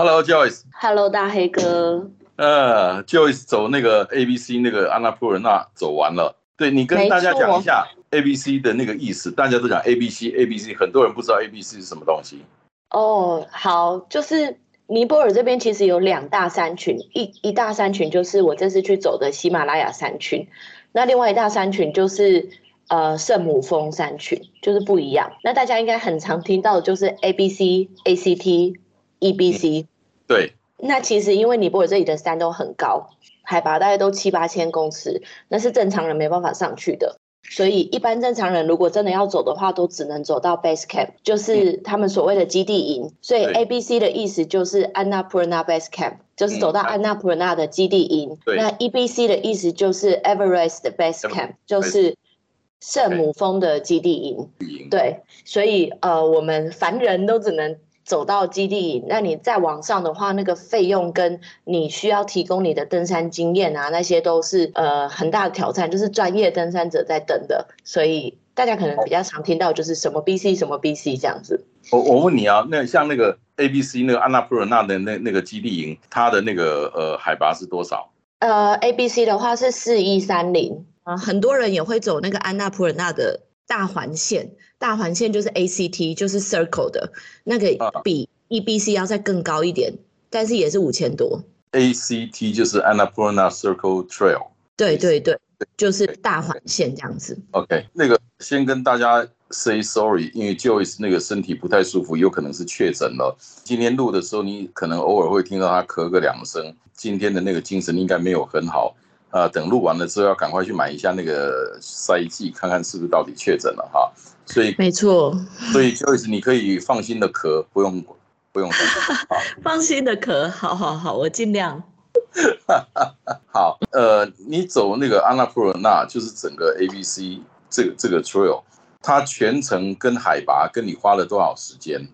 Hello，Joyce。Hello，大黑哥。呃，Joyce 走那个 A B C 那个安娜普尔纳走完了，对你跟大家讲一下 A B C 的那个意思。大家都讲 A B C A B C，很多人不知道 A B C 是什么东西。哦，好，就是尼泊尔这边其实有两大山群，一一大山群就是我这次去走的喜马拉雅山群，那另外一大山群就是呃圣母峰山群，就是不一样。那大家应该很常听到的就是 A B C A C T E B C，对。那其实因为尼泊尔这里的山都很高，海拔大概都七八千公尺，那是正常人没办法上去的。所以一般正常人如果真的要走的话，都只能走到 base camp，就是他们所谓的基地营。所以 A B C 的意思就是 Annapurna base camp，就是走到 Annapurna 的基地营。那 E B C 的意思就是 Everest 的 base camp，就是圣母峰的基地营。对，所以呃，我们凡人都只能。走到基地，那你再往上的话，那个费用跟你需要提供你的登山经验啊，那些都是呃很大的挑战，就是专业登山者在等的。所以大家可能比较常听到就是什么 BC 什么 BC 这样子。我我问你啊，那像那个 ABC 那个安娜普尔纳的那那个基地营，它的那个呃海拔是多少？呃，ABC 的话是四一三零啊，很多人也会走那个安娜普尔纳的大环线。大环线就是 A C T，就是 Circle 的那个比 E B C 要再更高一点，但是也是五千多。A C T 就是 Annapurna Circle Trail。对对对，就是大环线这样子。OK，那个先跟大家 say sorry，因为 Joyce 那个身体不太舒服，有可能是确诊了。今天录的时候，你可能偶尔会听到他咳个两声。今天的那个精神应该没有很好。呃，等录完了之后，要赶快去买一下那个筛剂，看看是不是到底确诊了哈。所以没错，所以 Joyce 你可以放心的咳，不用不用 放心的咳，好好好，我尽量。好，呃，你走那个安娜普尔纳，就是整个 A B C 这个这个 trail，它全程跟海拔跟你花了多少时间？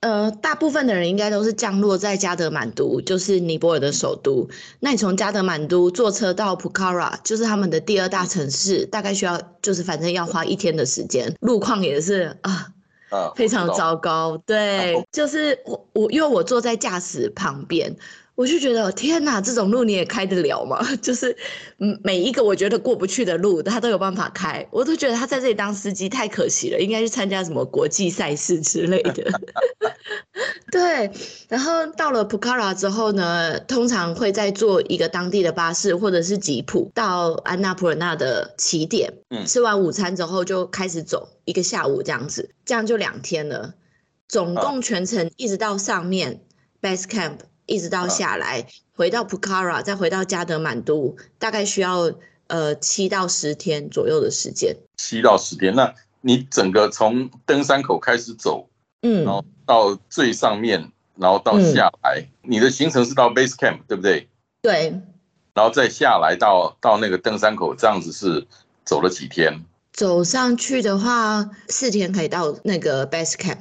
呃，大部分的人应该都是降落在加德满都，就是尼泊尔的首都。那你从加德满都坐车到普卡拉，就是他们的第二大城市，大概需要就是反正要花一天的时间，路况也是啊，非常糟糕。对，就是我我因为我坐在驾驶旁边。我就觉得天哪，这种路你也开得了吗？就是嗯，每一个我觉得过不去的路，他都有办法开。我都觉得他在这里当司机太可惜了，应该去参加什么国际赛事之类的。对，然后到了普卡拉之后呢，通常会再坐一个当地的巴士或者是吉普到安娜普尔纳的起点。嗯，吃完午餐之后就开始走一个下午这样子，这样就两天了。总共全程一直到上面 base camp。一直到下来，回到普卡拉，再回到加德满都，大概需要呃七到十天左右的时间。七到十天，那你整个从登山口开始走，嗯，然后到最上面，然后到下来，你的行程是到 base camp 对不对？对。然后再下来到到那个登山口，这样子是走了几天？走上去的话，四天可以到那个 base camp。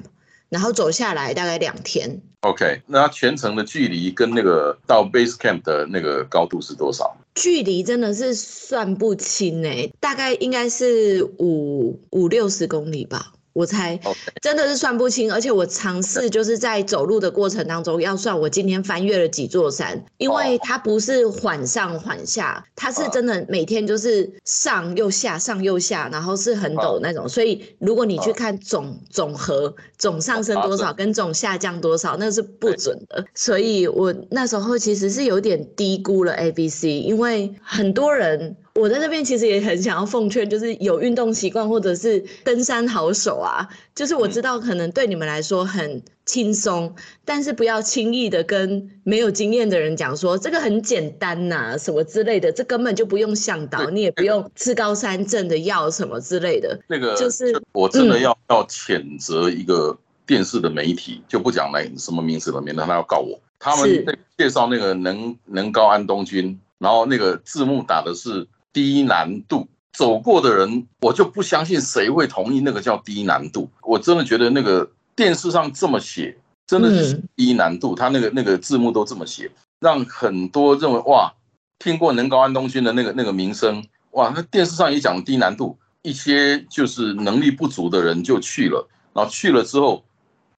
然后走下来大概两天。OK，那全程的距离跟那个到 base camp 的那个高度是多少？距离真的是算不清哎，大概应该是五五六十公里吧。我猜真的是算不清，而且我尝试就是在走路的过程当中要算我今天翻越了几座山，因为它不是缓上缓下，它是真的每天就是上又下上又下，然后是很陡那种，所以如果你去看总总和总上升多少跟总下降多少，那是不准的。所以我那时候其实是有点低估了 A B C，因为很多人。我在这边其实也很想要奉劝，就是有运动习惯或者是登山好手啊，就是我知道可能对你们来说很轻松，但是不要轻易的跟没有经验的人讲说这个很简单呐，什么之类的，这根本就不用向导，你也不用吃高山症的药什么之类的。那个就是我真的要要谴责一个电视的媒体，就不讲来什么名字了，免得他要告我。他们介绍那个能能高安东君，然后那个字幕打的是低难度，走过的人我就不相信谁会同意那个叫低难度。我真的觉得那个电视上这么写，真的是嗯低难度，他那个那个字幕都这么写，让很多认为哇，听过能高安东军的那个那个名声，哇，那电视上也讲低难度，一些就是能力不足的人就去了，然后去了之后，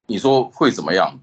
你说会怎么样？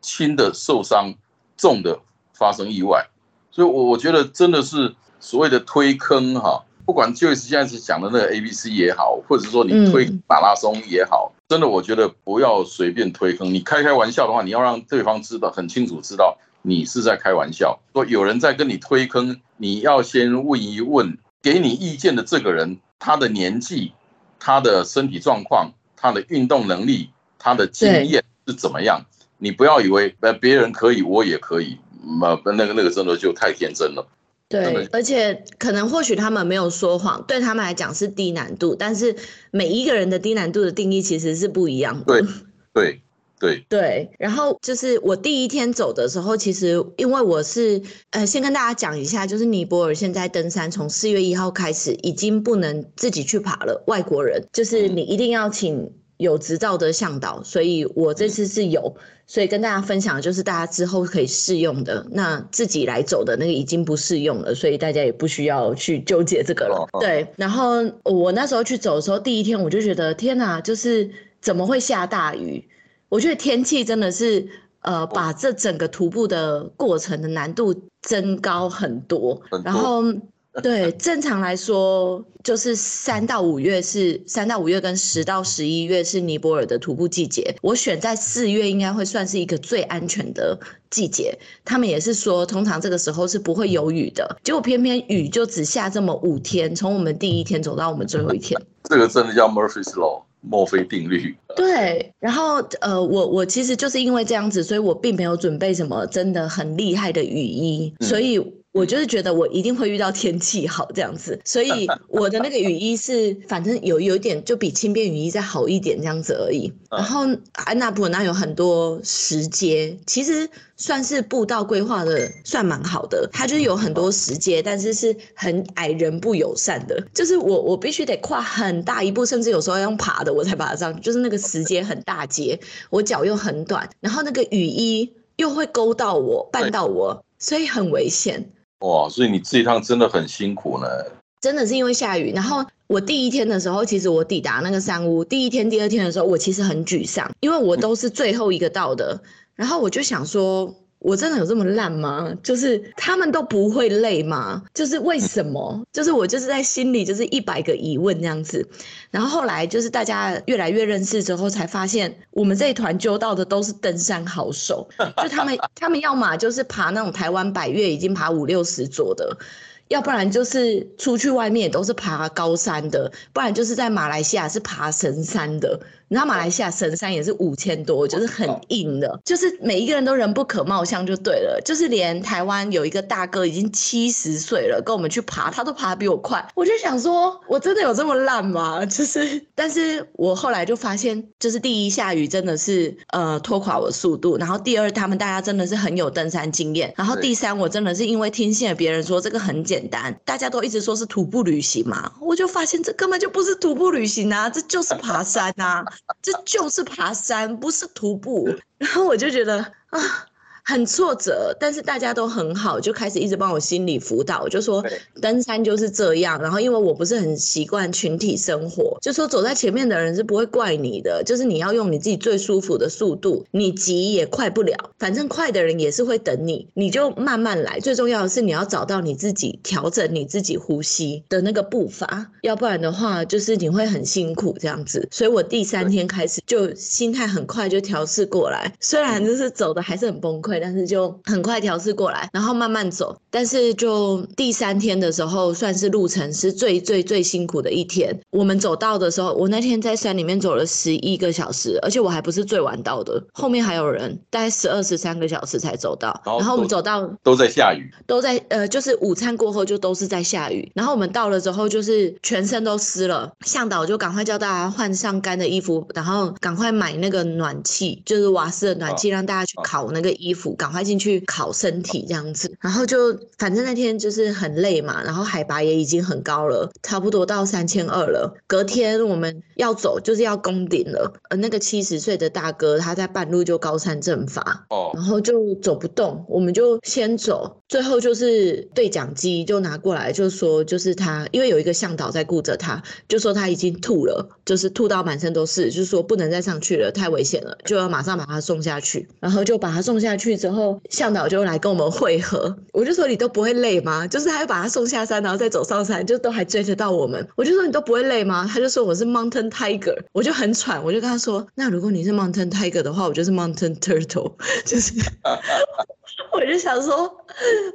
轻的受伤，重的发生意外，所以我我觉得真的是所谓的推坑哈，不管就是现在是讲的那个 A B C 也好，或者是说你推嗯马拉松也好，真的我觉得不要随便推坑。你开开玩笑的话，你要让对方知道很清楚知道你是在开玩笑。说有人在跟你推坑，你要先问一问给你意见的这个人，他的年纪、他的身体状况、他的运动能力、他的经验是怎么样。你不要以为呃别人可以，我也可以，那那个那个真的就太天真了。对而且可能或许他们没有说谎，对他们来讲是低难度，但是每一个人的低难度的定义其实是不一样的。对对对，对，然后就是我第一天走的时候，其实因为我是呃，先跟大家讲一下，就是尼泊尔现在登山从四月一号开始已经不能自己去爬了，外国人就是你一定要请有执照的向导，所以我这次是有，所以跟大家分享的就是大家之后可以试用的，那自己来走的那个已经不适用了，所以大家也不需要去纠结这个了对，然后我那时候去走的时候，第一天我就觉得天哪，就是怎么会下大雨？我觉得天气真的是，呃，把这整个徒步的过程的难度增高。很多然后，对，正常来说，就是三到五月是三到五月跟十到十一月是尼泊尔的徒步季节。我选在四月应该会算是一个最安全的季节。他们也是说，通常这个时候是不会有雨的。结果偏偏雨就只下这么五天，从我们第一天走到我们最后一天。这个真的叫 Murphy's Law，墨菲定律。对，然后呃，我我其实就是因为这样子，所以我并没有准备什么真的很厉害的雨衣，嗯所以我就是觉得我一定会遇到天气好这样子，所以我的那个雨衣是反正有有一点就比轻便雨衣再好一点这样子而已。然后安娜普那有很多石阶，其实算是步道规划的算蛮好的，它就是有很多石阶，但是是很矮人不友善的，就是我我必须得跨很大一步，甚至有时候要用爬的我才爬得上去，就是那个石阶很大阶，我脚又很短，然后那个雨衣又会勾到我、绊到我，所以很危险。哇，所以你这一趟真的很辛苦呢。真的是因为下雨，然后我第一天的时候，其实我抵达那个山屋，第一天、第二天的时候，我其实很沮丧，因为我都是最后一个到的，然后我就想说。我真的有这么烂吗？就是他们都不会累吗？就是为什么？就是我就是在心里就是一百个疑问这样子。然后后来就是大家越来越认识之后，才发现我们这一团揪到的都是登山好手，就他们他们要么就是爬那种台湾百越已经爬五六十座的，要不然就是出去外面也都是爬高山的，不然就是在马来西亚是爬神山的。你知道马来西亚神山也是五千多，就是很硬的，就是每一个人都人不可貌相就对了。就是连台湾有一个大哥已经七十岁了，跟我们去爬，他都爬得比我快。我就想说，我真的有这么烂吗？就是，但是我后来就发现，就是第一下雨真的是呃拖垮我速度，然后第二他们大家真的是很有登山经验，然后第三我真的是因为听信了别人说这个很简单，大家都一直说是徒步旅行嘛，我就发现这根本就不是徒步旅行啊，这就是爬山啊。这就是爬山，不是徒步。然后我就觉得啊，很挫折，但是大家都很好，就开始一直帮我心理辅导，就说登山就是这样。然后因为我不是很习惯群体生活，就说走在前面的人是不会怪你的，就是你要用你自己最舒服的速度，你急也快不了，反正快的人也是会等你，你就慢慢来。最重要的是你要找到你自己调整你自己呼吸的那个步伐，要不然的话就是你会很辛苦这样子。所以我第三天开始就心态很快就调试过来，虽然就是走的还是很崩溃。会，但是就很快调试过来，然后慢慢走。但是就第三天的时候，算是路程是最最最辛苦的一天。我们走到的时候，我那天在山里面走了十一个小时，而且我还不是最晚到的，后面还有人，大概十二十三个小时才走到。然后我们走到都在下雨，都在呃，就是午餐过后就都是在下雨。然后我们到了之后，就是全身都湿了，向导就赶快叫大家换上干的衣服，然后赶快买那个暖气，就是瓦斯的暖气，让大家去烤那个衣服，赶快进去烤身体这样子。然后就反正那天就是很累嘛，然后海拔也已经很高了，差不多到三千二了。隔天我们要走，就是要攻顶了。呃，那个七十岁的大哥他在半路就高山症发，哦，然后就走不动，我们就先走。最后就是对讲机就拿过来，就说就是他，因为有一个向导在顾着他，就说他已经吐了，就是吐到满身都是，就是说不能再上去了，太危险了，就要马上把他送下去。然后就把他送下去之后，向导就来跟我们会合。我就说你都不会累吗？就是他要把他送下山，然后再走上山，就都还追得到我们。我就说你都不会累吗？他就说我是 Mountain Tiger，我就很喘，我就跟他说，那如果你是 Mountain Tiger 的话，我就是 Mountain Turtle，就是。我就想说，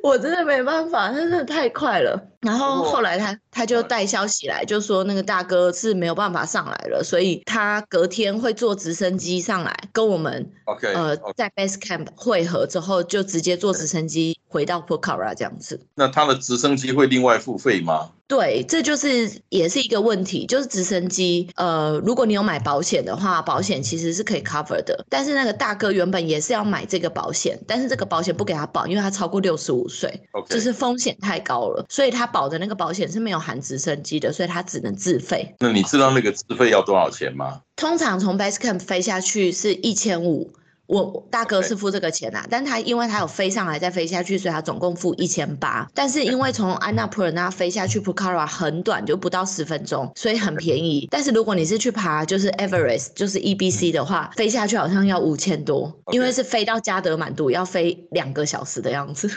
我真的没办法，真的太快了。然后后来他他就带消息来，就说那个大哥是没有办法上来了，所以他隔天会坐直升机上来跟我们，OK，呃，在 base camp 会合之后，就直接坐直升机回到 Pokhara 这样子。那他的直升机会另外付费吗？对，这就是也是一个问题，就是直升机，呃，如果你有买保险的话，保险其实是可以 cover 的。但是那个大哥原本也是要买这个保险，但是这个保险不给他保，因为他超过六十五岁，就是风险太高了，所以他。保的那个保险是没有含直升机的，所以他只能自费。那你知道那个自费要多少钱吗？通常从 base camp 飞下去是一千五，我大哥是付这个钱啊，但他因为他有飞上来再飞下去，所以他总共付一千八。但是因为从安娜普尔纳飞下去 Pucara 很短，就不到十分钟，所以很便宜。但是如果你是去爬就是 Everest，就是 EBC 的话，飞下去好像要五千多，因为是飞到加德满都要飞两个小时的样子。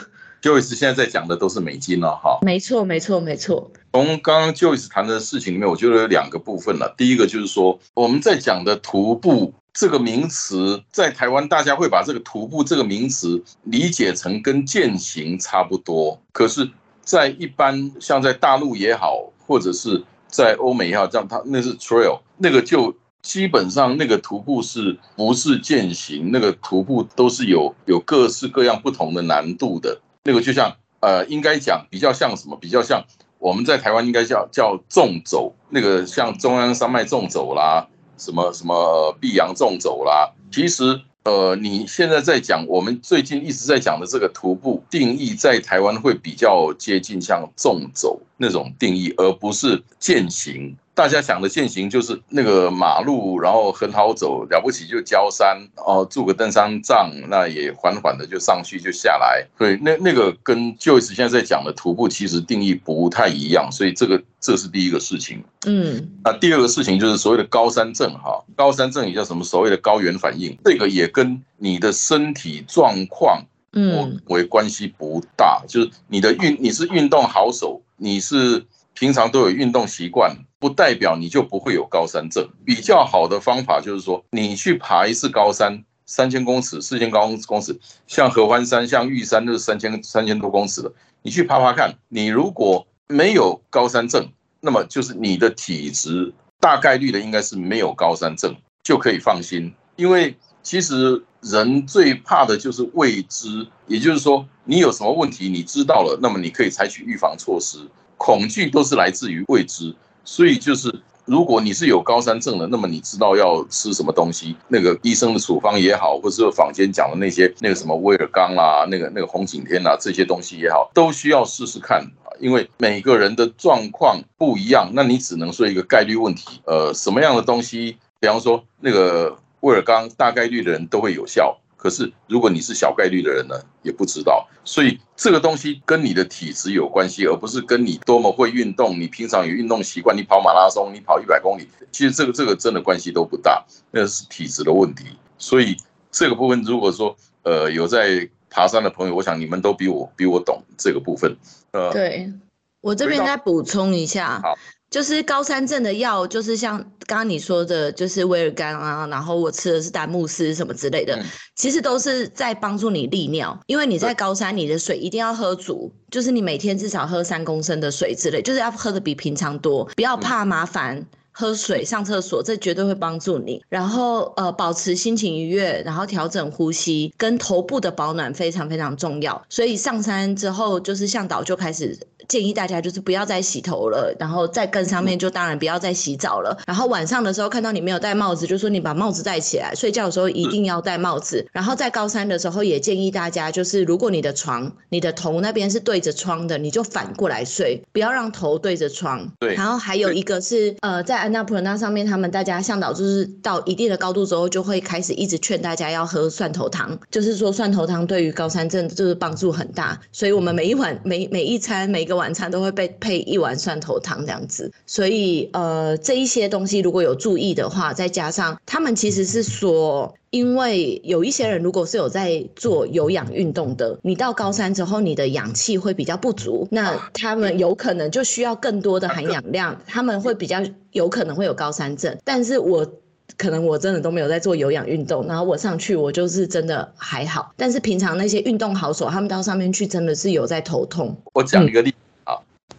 Joyce 现在在讲的都是美金了哈，没错没错没错。从刚刚 Joyce 谈的事情里面，我觉得有两个部分了。第一个就是说，我们在讲的徒步这个名词，在台湾大家会把这个徒步这个名词理解成跟践行差不多，可是，在一般像在大陆也好，或者是在欧美也好，这样它那是 trail，那个就基本上那个徒步是不是践行？那个徒步都是有有各式各样不同的难度的。那个就像呃，应该讲比较像什么？比较像我们在台湾应该叫叫纵走，那个像中央山脉纵走啦，什么什么碧阳纵走啦。其实呃，你现在在讲我们最近一直在讲的这个徒步定义，在台湾会比较接近像纵走那种定义，而不是践行。大家想的践行就是那个马路，然后很好走，了不起就焦山哦，住个登山杖，那也缓缓的就上去就下来。所以那那个跟 Joyce 现在在讲的徒步其实定义不太一样，所以这个这是第一个事情。嗯，那第二个事情就是所谓的高山症哈，高山症也叫什么？所谓的高原反应，这个也跟你的身体状况嗯为关系不大，就是你的运你是运动好手，你是。平常都有运动习惯，不代表你就不会有高山症。比较好的方法就是说，你去爬一次高山，三千公尺、四千高公尺，像合欢山、像玉山，都是三千三千多公尺的。你去爬爬看，你如果没有高山症，那么就是你的体质大概率的应该是没有高山症，就可以放心。因为其实人最怕的就是未知，也就是说，你有什么问题，你知道了，那么你可以采取预防措施。恐惧都是来自于未知，所以就是如果你是有高山症的，那么你知道要吃什么东西，那个医生的处方也好，或者是坊间讲的那些那个什么威尔刚啦，那个那个红景天啊这些东西也好，都需要试试看，因为每个人的状况不一样，那你只能说一个概率问题，呃，什么样的东西，比方说那个威尔刚，大概率的人都会有效。可是，如果你是小概率的人呢，也不知道。所以这个东西跟你的体质有关系，而不是跟你多么会运动。你平常有运动习惯，你跑马拉松，你跑一百公里，其实这个这个真的关系都不大，那是体质的问题。所以这个部分，如果说呃有在爬山的朋友，我想你们都比我比我懂这个部分。呃，对。我这边再补充一下好，就是高山症的药，就是像刚刚你说的，就是威尔刚啊，然后我吃的是丹木斯什么之类的，嗯其实都是在帮助你利尿，因为你在高山，你的水一定要喝足，就是你每天至少喝三公升的水之类，就是要喝的比平常多，不要怕麻烦。喝水、上厕所，这绝对会帮助你。然后呃，保持心情愉悦，然后调整呼吸，跟头部的保暖非常非常重要。所以上山之后，就是向导就开始建议大家，就是不要再洗头了，然后再更上面就当然不要再洗澡了。然后晚上的时候看到你没有戴帽子，就说你把帽子戴起来，睡觉的时候一定要戴帽子。然后在高山的时候也建议大家，就是如果你的床、你的头那边是对着窗的，你就反过来睡，不要让头对着窗。对然后还有一个是呃，在安娜普伦纳上面，他们大家向导就是到一定的高度之后，就会开始一直劝大家要喝蒜头汤，就是说蒜头汤对于高山症就是帮助很大，所以我们每一晚每每一餐每一个晚餐都会被配一碗蒜头汤这样子。所以呃，这一些东西如果有注意的话，再加上他们其实是说。因为有一些人如果是有在做有氧运动的，你到高山之后，你的氧气会比较不足，那他们有可能就需要更多的含氧量，他们会比较有可能会有高山症。但是我可能我真的都没有在做有氧运动，然后我上去我就是真的还好，但是平常那些运动好手，他们到上面去真的是有在头痛。我讲一个例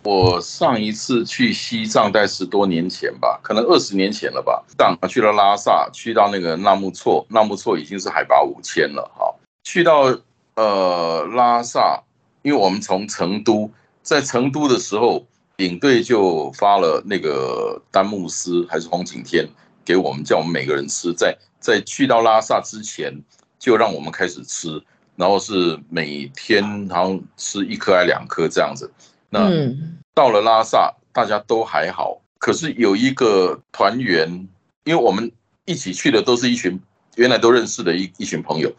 我上一次去西藏在十多年前吧，可能二十年前了吧，上去了拉萨，去到那个纳木错，纳木错已经是海拔五千了哈。去到呃拉萨，因为我们从成都，在成都的时候，领队就发了那个丹木斯还是红景天给我们，叫我们每个人吃，在在去到拉萨之前，就让我们开始吃。然后是每天好像吃一颗还两颗这样子。那嗯到了拉萨，大家都还好，可是有一个团员，因为我们一起去的都是一群原来都认识的一一群朋友，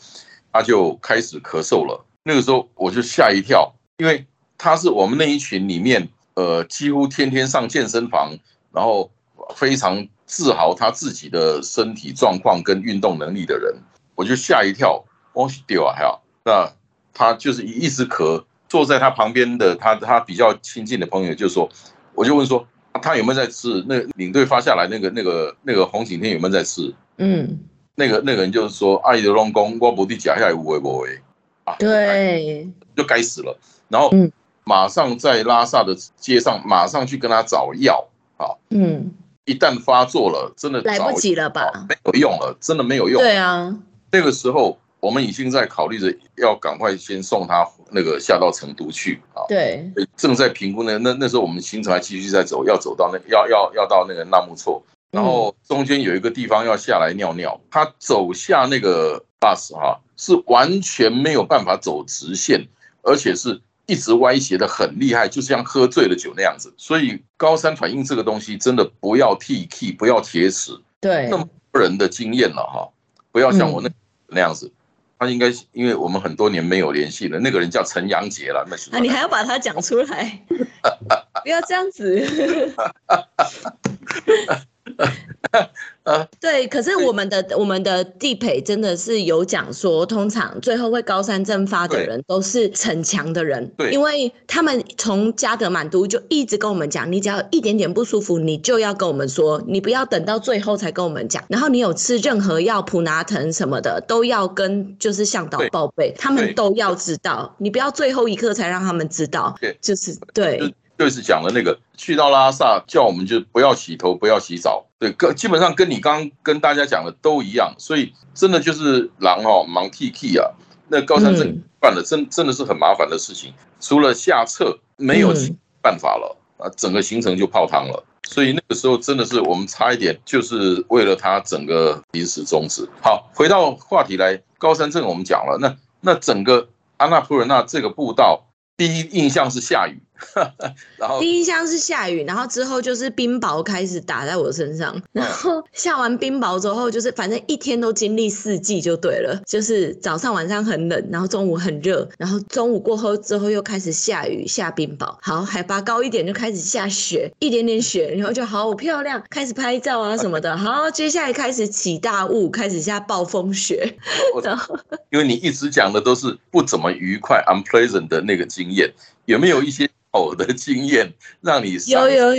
他就开始咳嗽了。那个时候我就吓一跳，因为他是我们那一群里面，呃，几乎天天上健身房，然后非常自豪他自己的身体状况跟运动能力的人，我就吓一跳，我去丢啊，还好。那他就是一直咳，坐在他旁边的他他比较亲近的朋友就说，我就问说他有没有在吃？那领队发下来那个那个那个红景天有没有在吃？嗯，那个那个人就是说，阿姨的龙宫我不地假下来无为不为啊，对，就该死了。然后嗯马上在拉萨的街上马上去跟他找药啊，嗯，一旦发作了，真的来不及了吧？没有用了，真的没有用。对啊，那个时候我们已经在考虑着要赶快先送他那个下到成都去啊，对，正在评估呢。那那时候我们行程还继续在走，要走到那要要要到那个纳木错，然后中间有一个地方要下来尿尿，他走下那个 bus 哈、是完全没有办法走直线，而且是一直歪斜的很厉害，就像喝醉了酒那样子。所以高山反应这个东西真的不要 T K，不要铁齿，对那，么多人的经验了哈，不要像我那那样子。他应该是因为我们很多年没有联系了，那个人叫陈阳杰了，那是啊，你还要把他讲出来，不要这样子。对，可是我们的我们的地陪真的是有讲说，通常最后会高山症发的人都是逞强的人，对。因为他们从加德满都就一直跟我们讲，你只要一点点不舒服，你就要跟我们说，你不要等到最后才跟我们讲。然后你有吃任何药，普拿疼什么的，都要跟就是向导对。报备，他们都要知道，你不要最后一刻才让他们知道对，就是对。就是讲的那个，去到拉萨叫我们就不要洗头，不要洗澡，对，跟基本上跟你刚刚跟大家讲的都一样，所以真的就是狼哦，忙 T T 啊，那高山症嗯。犯了，真真的是很麻烦的事情，除了下撤没有嗯。办法了啊，整个行程就泡汤了。所以那个时候真的是我们差一点，就是为了他整个临时终止。好，回到话题来，高山镇我们讲了，那那整个安纳普尔纳这个步道，第一印象是下雨，然后第一箱是下雨，然后之后就是冰雹开始打在我身上，然后下完冰雹之后，就是反正一天都经历四季就对了，就是早上晚上很冷，然后中午很热，然后中午过后之后又开始下雨下冰雹，好海拔高一点就开始下雪，一点点雪，然后就好漂亮，开始拍照啊什么的，好接下来开始起大雾，开始下暴风雪，然后因为你一直讲的都是不怎么愉快 unpleasant 的那个经验，有没有一些好的经验让你 有有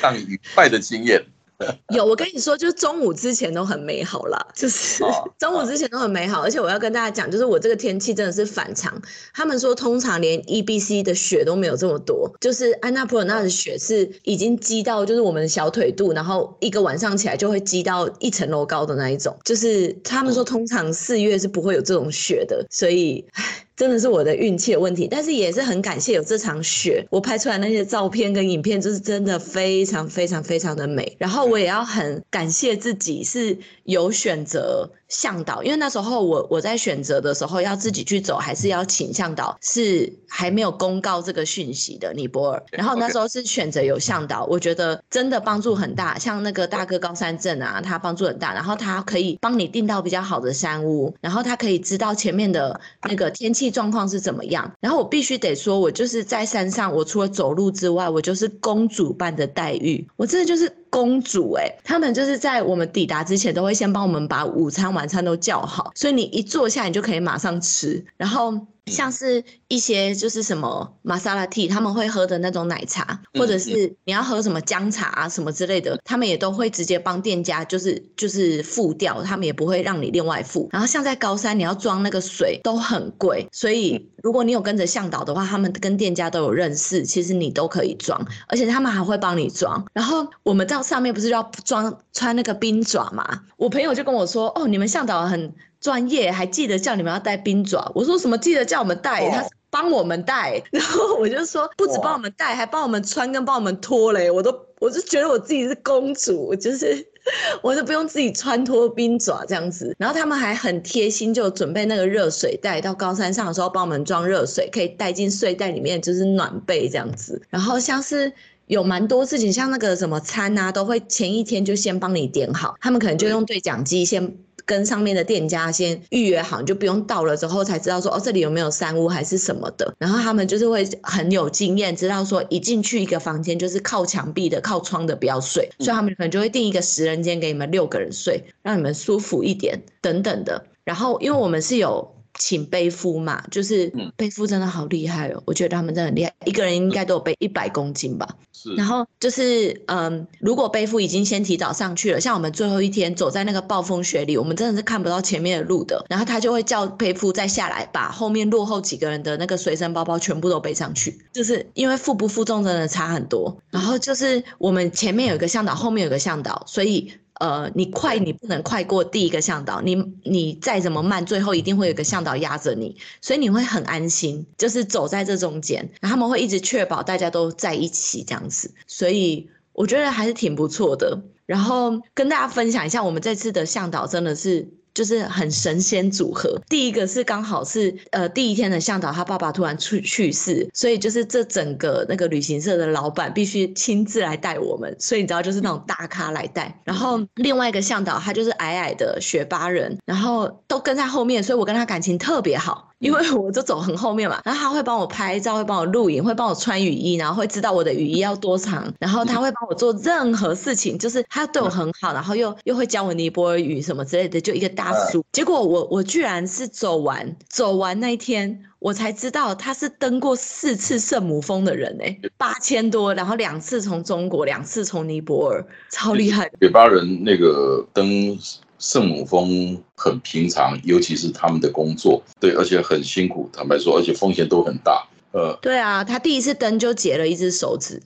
让你愉快的经验？有，我跟你说，就是中午之前都很美好啦，就是 中午之前都很美好，而且我要跟大家讲，就是我这个天气真的是反常。他们说通常连 E B C 的雪都没有这么多，就是安娜普尔纳的雪是已经积到就是我们的小腿肚，然后一个晚上起来就会积到一层楼高的那一种。就是他们说通常四月是不会有这种雪的，所以唉。真的是我的运气的问题，但是也是很感谢有这场雪，我拍出来那些照片跟影片，就是真的非常非常非常的美。然后我也要很感谢自己是有选择向导，因为那时候我我在选择的时候要自己去走，还是要请向导，是还没有公告这个讯息的尼泊尔。然后那时候是选择有向导，我觉得真的帮助很大。像那个大哥高山镇啊，他帮助很大，然后他可以帮你订到比较好的山屋，然后他可以知道前面的那个天气。状况是怎么样？然后我必须得说，我就是在山上，我除了走路之外，我就是公主般的待遇，我真的就是公主哎！他们就是在我们抵达之前，都会先帮我们把午餐、晚餐都叫好，所以你一坐下，你就可以马上吃，然后。像是一些就是什么玛莎拉蒂，他们会喝的那种奶茶，或者是你要喝什么姜茶啊什么之类的，他们也都会直接帮店家就是就是付掉，他们也不会让你另外付。然后像在高山，你要装那个水都很贵，所以如果你有跟着向导的话，他们跟店家都有认识，其实你都可以装，而且他们还会帮你装。然后我们到上面不是要装穿那个冰爪嘛？我朋友就跟我说，哦，你们向导很。专业还记得叫你们要带冰爪，我说什么记得叫我们带，他帮我们带，然后我就说不止帮我们带，还帮我们穿跟帮我们脱嘞，我都我就觉得我自己是公主，就是 我都不用自己穿脱冰爪这样子，然后他们还很贴心，就准备那个热水袋，到高山上的时候帮我们装热水，可以带进睡袋里面，就是暖被这样子，然后像是有蛮多事情，像那个什么餐啊，都会前一天就先帮你点好，他们可能就用对讲机先。跟上面的店家先预约好，你就不用到了之后才知道说哦这里有没有三屋还是什么的。然后他们就是会很有经验，知道说一进去一个房间就是靠墙壁的、靠窗的不要睡，所以他们可能就会定一个十人间给你们六个人睡，让你们舒服一点等等的。然后因为我们是有。请背夫嘛，就是背夫真的好厉害哦，我觉得他们真的很厉害，一个人应该都有背一百公斤吧。是，然后就是嗯，如果背夫已经先提早上去了，像我们最后一天走在那个暴风雪里，我们真的是看不到前面的路的，然后他就会叫背夫再下来，把后面落后几个人的那个随身包包全部都背上去，就是因为负不负重真的差很多。然后就是我们前面有一个向导，后面有个向导，所以。呃，你快，你不能快过第一个向导，你你再怎么慢，最后一定会有个向导压着你，所以你会很安心，就是走在这中间，然后他们会一直确保大家都在一起这样子，所以我觉得还是挺不错的。然后跟大家分享一下，我们这次的向导真的是。就是很神仙组合。第一个是刚好是呃第一天的向导，他爸爸突然去去世，所以就是这整个那个旅行社的老板必须亲自来带我们，所以你知道就是那种大咖来带。然后另外一个向导他就是矮矮的学霸人，然后都跟在后面，所以我跟他感情特别好。因为我就走很后面嘛，然后他会帮我拍照，会帮我录影，会帮我穿雨衣，然后会知道我的雨衣要多长，然后他会帮我做任何事情，就是他对我很好，然后又又会教我尼泊尔语什么之类的，就一个大叔。结果我我居然是走完走完那一天，我才知道他是登过四次圣母峰的人哎，八千多，然后两次从中国，两次从尼泊尔，超厉害。北巴人那个登。圣母峰很平常，尤其是他们的工作，对，而且很辛苦。坦白说，而且风险都很大。呃，对啊，他第一次登就截了一只手指，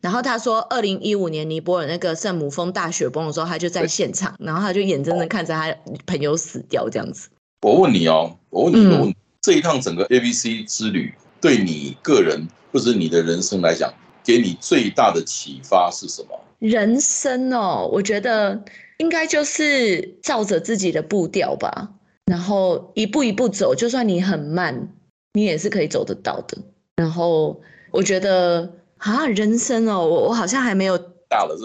然后他说，二零一五年尼泊尔那个圣母峰大雪崩的时候，他就在现场，然后他就眼睁睁看着他朋友死掉这样子。我问你哦，我问你一个问题：这一趟整个 A B C 之旅，对你个人或者你的人生来讲，给你最大的启发是什么？人生哦，我觉得。应该就是照着自己的步调吧，然后一步一步走，就算你很慢，你也是可以走得到的。然后我觉得啊，人生哦，我我好像还没有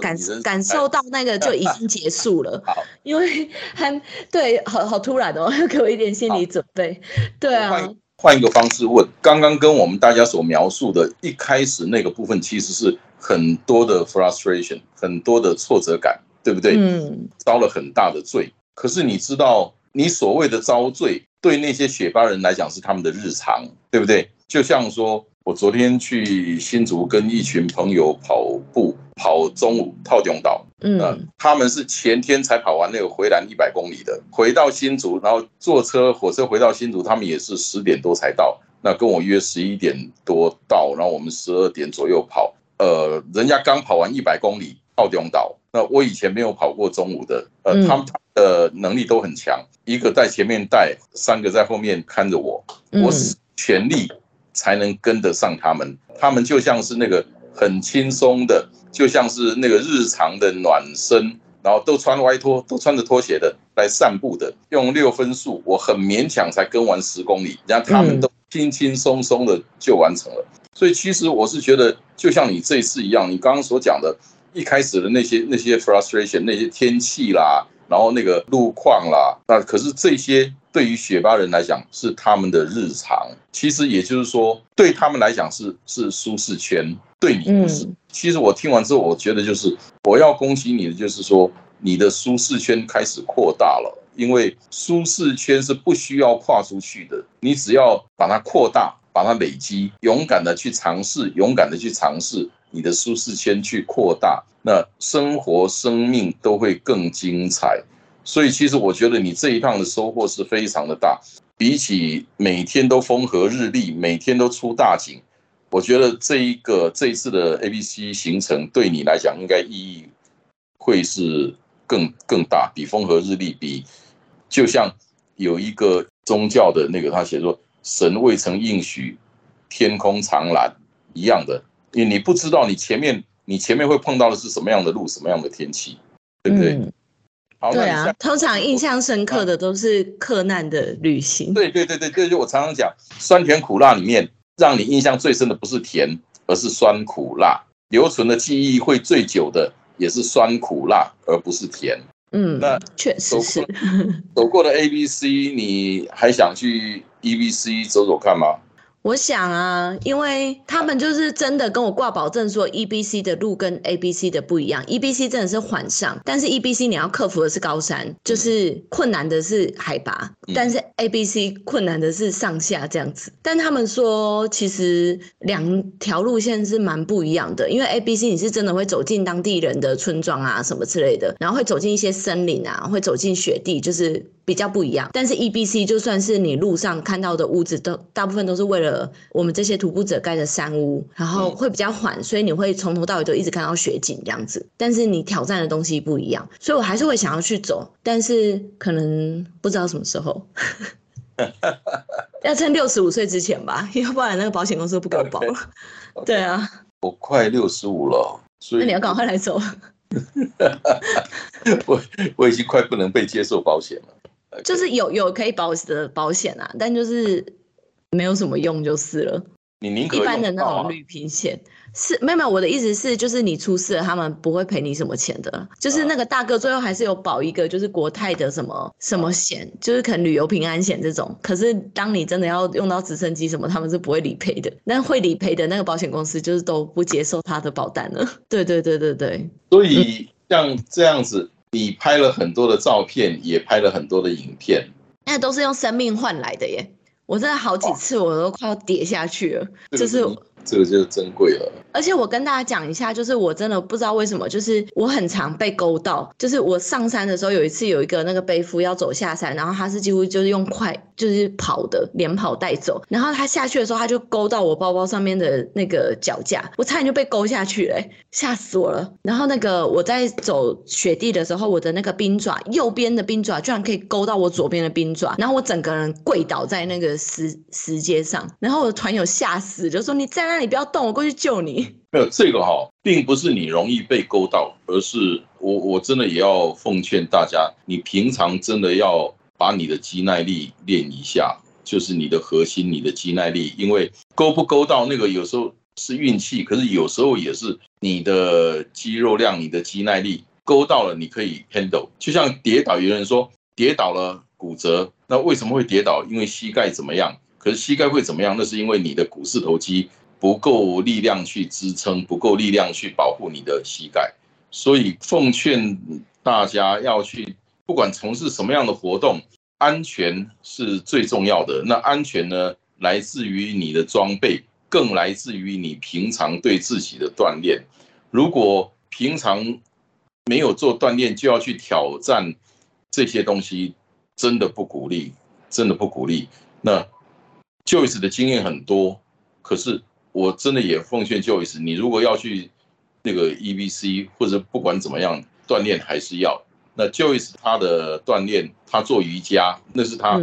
感感受到那个就已经结束了，因为还对，好好突然哦，要 给我一点心理准备。对啊，换一个方式问，刚刚跟我们大家所描述的，一开始那个部分其实是很多的 frustration，很多的挫折感。对不对？嗯，遭了很大的罪。可是你知道，你所谓的遭罪，对那些雪巴人来讲是他们的日常，对不对？就像说，我昨天去新竹跟一群朋友跑步，跑中午套中岛，嗯，他们是前天才跑完那个回南一百公里的，回到新竹，然后坐车火车回到新竹，他们也是十点多才到，那跟我约十一点多到，然后我们十二点左右跑，呃，人家刚跑完一百公里套中岛，那我以前没有跑过中午的，呃，嗯他们的能力都很强，一个在前面带，三个在后面看着我，嗯我使全力才能跟得上他们。他们就像是那个很轻松的，就像是那个日常的暖身，然后都穿外拖，都穿着拖鞋的来散步的，用六分速，我很勉强才跟完十公里，然后他们都轻轻松松的就完成了。所以其实我是觉得，就像你这一次一样，你刚刚所讲的，一开始的那些那些 frustration，那些天气啦，然后那个路况啦，那可是这些对于雪巴人来讲是他们的日常。其实也就是说，对他们来讲是是舒适圈，对你不是。嗯其实我听完之后，我觉得就是我要恭喜你的，就是说你的舒适圈开始扩大了。因为舒适圈是不需要跨出去的，你只要把它扩大，把它累积，勇敢的去尝试，勇敢的去尝试，你的舒适圈去扩大，那生活生命都会更精彩。所以其实我觉得你这一趟的收获是非常的大，比起每天都风和日丽，每天都出大景，我觉得这一个这一次的 A B C 行程对你来讲应该意义会是更更大，比风和日丽，比就像有一个宗教的那个他写说神未曾应许天空长蓝一样的，因为你不知道你前面你前面会碰到的是什么样的路，什么样的天气，对不对？嗯，好，对啊通常印象深刻的都是克难的旅行。对对对对，这就我常常讲，酸甜苦辣里面，让你印象最深的不是甜，而是酸苦辣。留存的记忆会最久的也是酸苦辣，而不是甜。嗯那，确实是。走过的 A、B、C，你还想去 E、B、C 走走看吗？我想啊，因为他们就是真的跟我挂保证说，E B C 的路跟 A B C 的不一样。E B C 真的是缓上，但是 E B C 你要克服的是高山，就是困难的是海拔，嗯但是 A B C 困难的是上下这样子。但他们说，其实两条路线是蛮不一样的，因为 A B C 你是真的会走进当地人的村庄啊什么之类的，然后会走进一些森林啊，会走进雪地，就是比较不一样。但是 E B C 就算是你路上看到的屋子，都大部分都是为了我们这些徒步者盖的山屋，然后会比较缓，所以你会从头到尾都一直看到雪景这样子。但是你挑战的东西不一样，所以我还是会想要去走，但是可能不知道什么时候。要趁六十五岁之前吧，要不然那个保险公司不给我保了。对啊，我快六十五了，所以那你要赶快来走。我我已经快不能被接受保险了。就是有有可以保的保险啊，但就是没有什么用就是了。你宁可一般的那种旅平险是没有没有，我的意思是，就是你出事了，他们不会赔你什么钱的。就是那个大哥最后还是有保一个，就是国泰的什么什么险，就是可能旅游平安险这种。可是当你真的要用到直升机什么，他们是不会理赔的。那会理赔的那个保险公司就是都不接受他的保单了。对对对对对，所以像这样子，你拍了很多的照片，也拍了很多的影片，那都是用生命换来的耶。我真的好几次我都快要跌下去了，就是这个就是珍贵了。而且我跟大家讲一下，就是我真的不知道为什么，就是我很常被勾到。就是我上山的时候，有一次有一个那个背夫要走下山，然后他是几乎就是用快就是跑的连跑带走，然后他下去的时候，他就勾到我包包上面的那个脚架，我差点就被勾下去了、吓死我了。然后那个我在走雪地的时候，我的那个冰爪右边的冰爪居然可以勾到我左边的冰爪，然后我整个人跪倒在那个石石阶上，然后我的团友吓死，就说你在那里不要动，我过去救你。没有这个哈，并不是你容易被勾到，而是我我真的也要奉劝大家，你平常真的要把你的肌耐力练一下，就是你的核心、你的肌耐力，因为勾不勾到那个有时候是运气，可是有时候也是你的肌肉量、你的肌耐力勾到了，你可以 handle。就像跌倒，有人说跌倒了骨折，那为什么会跌倒？因为膝盖怎么样？可是膝盖会怎么样？那是因为你的股四头肌不够力量去支撑，不够力量去保护你的膝盖。所以奉劝大家要去，不管从事什么样的活动，安全是最重要的。那安全呢，来自于你的装备，更来自于你平常对自己的锻炼。如果平常没有做锻炼就要去挑战这些东西，真的不鼓励，真的不鼓励。那 Joyce 的经验很多，可是我真的也奉劝 Joyce，你如果要去那个 EBC 或者不管怎么样锻炼，还是要。那 Joyce 他的锻炼，他做瑜伽，那是他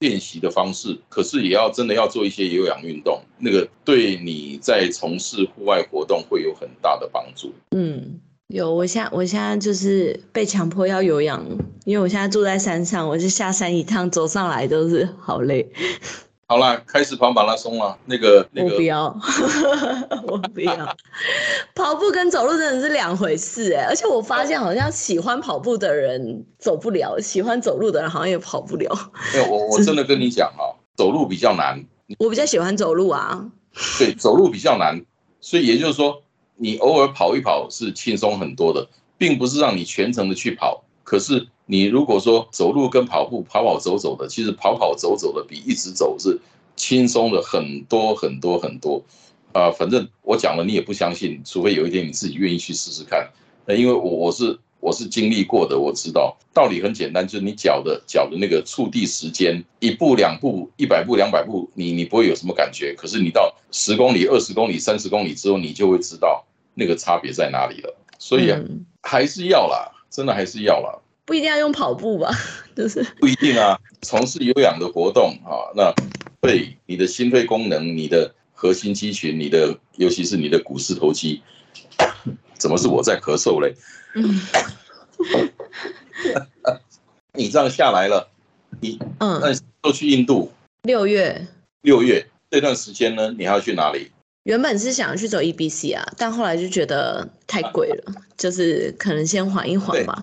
练习的方式。可是也要真的要做一些有氧运动，那个对你在从事户外活动会有很大的帮助。嗯，有，我现我现在就是被强迫要有氧，因为我现在住在山上，我是下山一趟走上来都是好累。好啦，开始跑马拉松了。那个，那个，我不要，我不要。跑步跟走路真的是两回事哎，而且我发现好像喜欢跑步的人走不了，喜欢走路的人好像也跑不了。没有，我我真的跟你讲啊，走路比较难。我比较喜欢走路啊。对，走路比较难，所以也就是说，你偶尔跑一跑是轻松很多的，并不是让你全程的去跑，可是。你如果说走路跟跑步跑跑走走的，其实跑跑走走的比一直走是轻松的很多很多很多，啊，反正我讲了你也不相信，除非有一天你自己愿意去试试看。那因为我我是我是经历过的，我知道道理很简单，就是你脚的脚的那个触地时间，一步两步一百步两百步，你你不会有什么感觉，可是你到十公里二十公里三十公里之后，你就会知道那个差别在哪里了。所以啊，还是要啦，真的还是要啦。不一定要用跑步吧，就是不一定啊。从事有氧的活动啊，那对你的心肺功能、你的核心肌群、你的尤其是你的股四头肌，怎么是我在咳嗽嘞？嗯，你这样下来了，你嗯，那都去印度？六月，六月这段时间呢，你还要去哪里？原本是想要去走 EBC 啊，但后来就觉得太贵了，就是可能先缓一缓吧。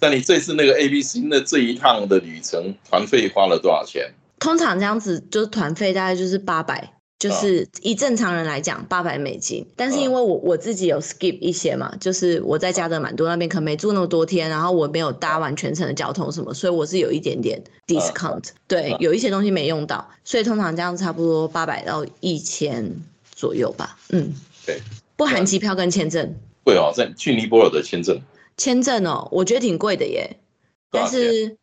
那你这次那个 A B C 那这一趟的旅程团费花了多少钱？通常这样子就是团费大概就是八百，就是以正常人来讲八百美金。但是因为我我自己有 skip 一些嘛，就是我在加德满都那边可能没住那么多天，然后我没有搭完全程的交通什么，所以我是有一点点 discount。对，有一些东西没用到，所以通常这样差不多八百到一千左右吧。嗯，对，不含机票跟签证。会哦，在去尼泊尔的签证。签证哦，我觉得挺贵的耶，但是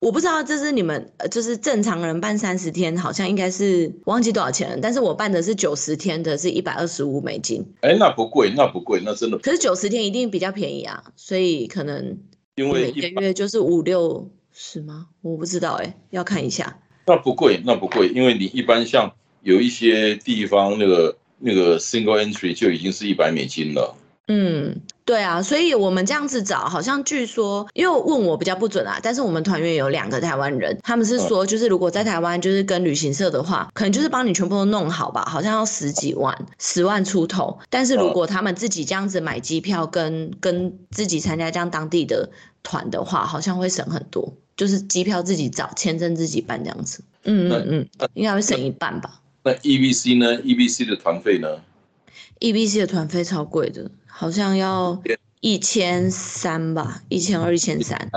我不知道这是你们呃，就是正常人办三十天，好像应该是忘记多少钱了。但是我办的是九十天的，是一百二十五美金。哎，那不贵，那不贵，那真的。可是九十天一定比较便宜啊，所以可能因为每个月就是五六十吗？我不知道哎，要看一下。那不贵，那不贵，因为你一般像有一些地方那个那个 single entry 就已经是一百美金了。嗯。对啊，所以我们这样子找，好像据说，因为问我比较不准啊。但是我们团员有两个台湾人，他们是说，就是如果在台湾就是跟旅行社的话，可能就是帮你全部都弄好吧，好像要十几万，十万出头。但是如果他们自己这样子买机票，跟跟自己参加这样当地的团的话，好像会省很多，就是机票自己找，签证自己办这样子。嗯嗯嗯，应该会省一半吧。那 E B C 呢？E B C 的团费呢？E B C 的团费超贵的。好像要一千三吧，一千二、一千三，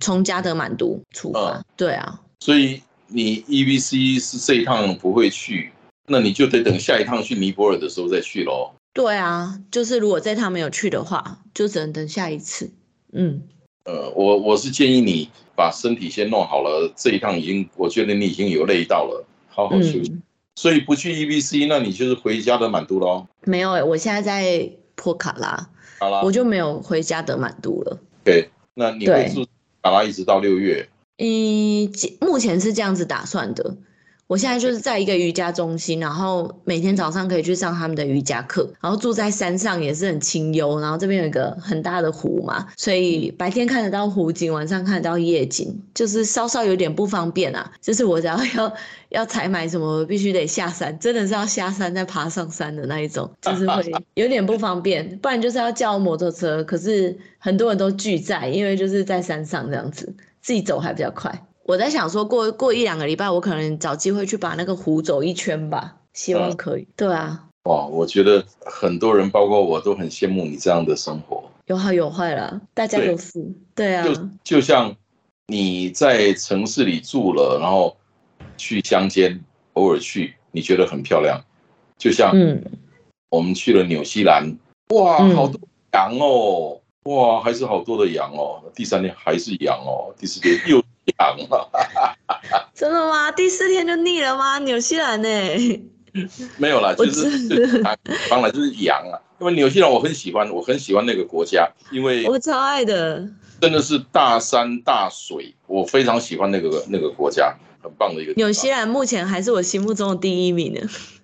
从加德满都出发。对啊，所以你 E B C 是这一趟不会去，那你就得等下一趟去尼泊尔的时候再去喽。对啊，就是如果这趟没有去的话，就只能等下一次。嗯，呃，我我是建议你把身体先弄好了，这一趟已经，我觉得你已经有累到了，好好休息。所以不去 EBC，那你就是回加德满都喽。没有哎，我现在在。破卡拉，我就没有回加德满都了。对，那你会住卡拉一直到六月？嗯，目前是这样子打算的。我现在就是在一个瑜伽中心，然后每天早上可以去上他们的瑜伽课，然后住在山上也是很清幽，然后这边有一个很大的湖嘛，所以白天看得到湖景，晚上看得到夜景，就是稍稍有点不方便啊。就是我只要 要要采买什么，必须得下山，真的是要下山再爬上山的那一种，就是会 有点不方便。不然就是要叫摩托车，可是很多人都拒载，因为就是在山上这样子，自己走还比较快。我在想说，过过一两个礼拜，我可能找机会去把那个湖走一圈吧，希望可以。对啊，哇，我觉得很多人，包括我都很羡慕你这样的生活。有好有坏啦，大家都是。对啊，就就像你在城市里住了，然后去乡间偶尔去，你觉得很漂亮。就像嗯，我们去了纽西兰，哇，嗯好多羊哦，哇，还是好多的羊哦。第三天还是羊哦，第四天又羊了。真的吗？第四天就腻了吗？纽西兰呢？没有啦，我就是当然就是羊啊。因为纽西兰我很喜欢，我很喜欢那个国家，因为我超爱的。真的是大山大水，我非常喜欢那个那个国家，很棒的一个。纽西兰目前还是我心目中的第一名呢，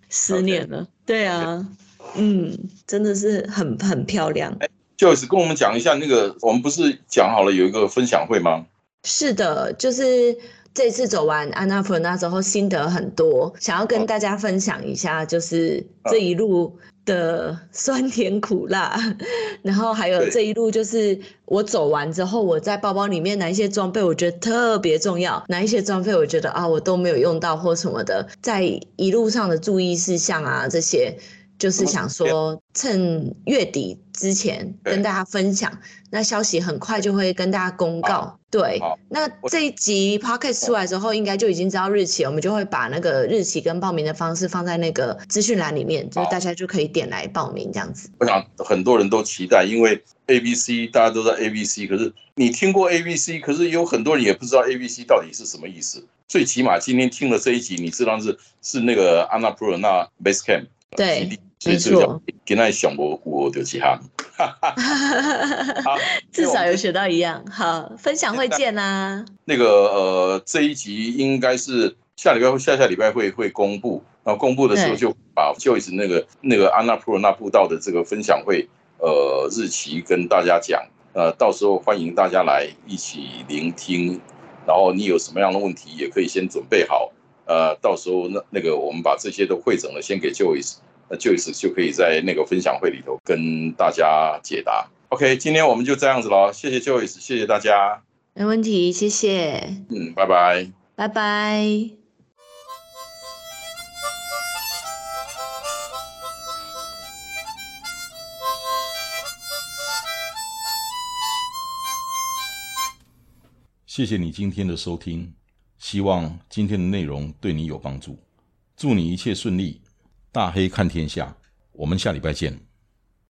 十年了。对啊，嗯，真的是很很漂亮。Joyce 跟我们讲一下那个，我们不是讲好了有一个分享会吗？是的，就是这次走完安娜普那之后，心得很多，想要跟大家分享一下，就是这一路的酸甜苦辣，然后还有这一路就是我走完之后，我在包包里面哪一些装备我觉得特别重要，哪一些装备我觉得啊我都没有用到或什么的，在一路上的注意事项啊这些。就是想说，趁月底之前跟大家分享，那消息很快就会跟大家公告。对好，那这一集 podcast 出来之后，应该就已经知道日期了，我们就会把那个日期跟报名的方式放在那个资讯栏里面，就是大家就可以点来报名这样子。我想很多人都期待，因为 A B C 大家都在 A B C，可是你听过 A B C，可是有很多人也不知道 A B C 到底是什么意思。最起码今天听了这一集，你知道是是那个安娜普尔纳 Base Camp 对没错跟那想我我就其他。好，至少有学到一样。好，分享会见啦。那个呃，这一集应该是下礼拜或下下礼拜会会公布，然后公布的时候就把 Joyce 那个那个安娜普尔纳步道的这个分享会呃日期跟大家讲，呃，到时候欢迎大家来一起聆听，然后你有什么样的问题也可以先准备好，呃，到时候那那个我们把这些都汇整了，先给 Joyce，那 Joyce 就可以在那个分享会里头跟大家解答。OK，今天我们就这样子了，谢谢 Joyce，谢谢大家，没问题，谢谢，嗯，拜拜。拜拜。谢谢你今天的收听，希望今天的内容对你有帮助。祝你一切顺利，大黑看天下，我们下礼拜见。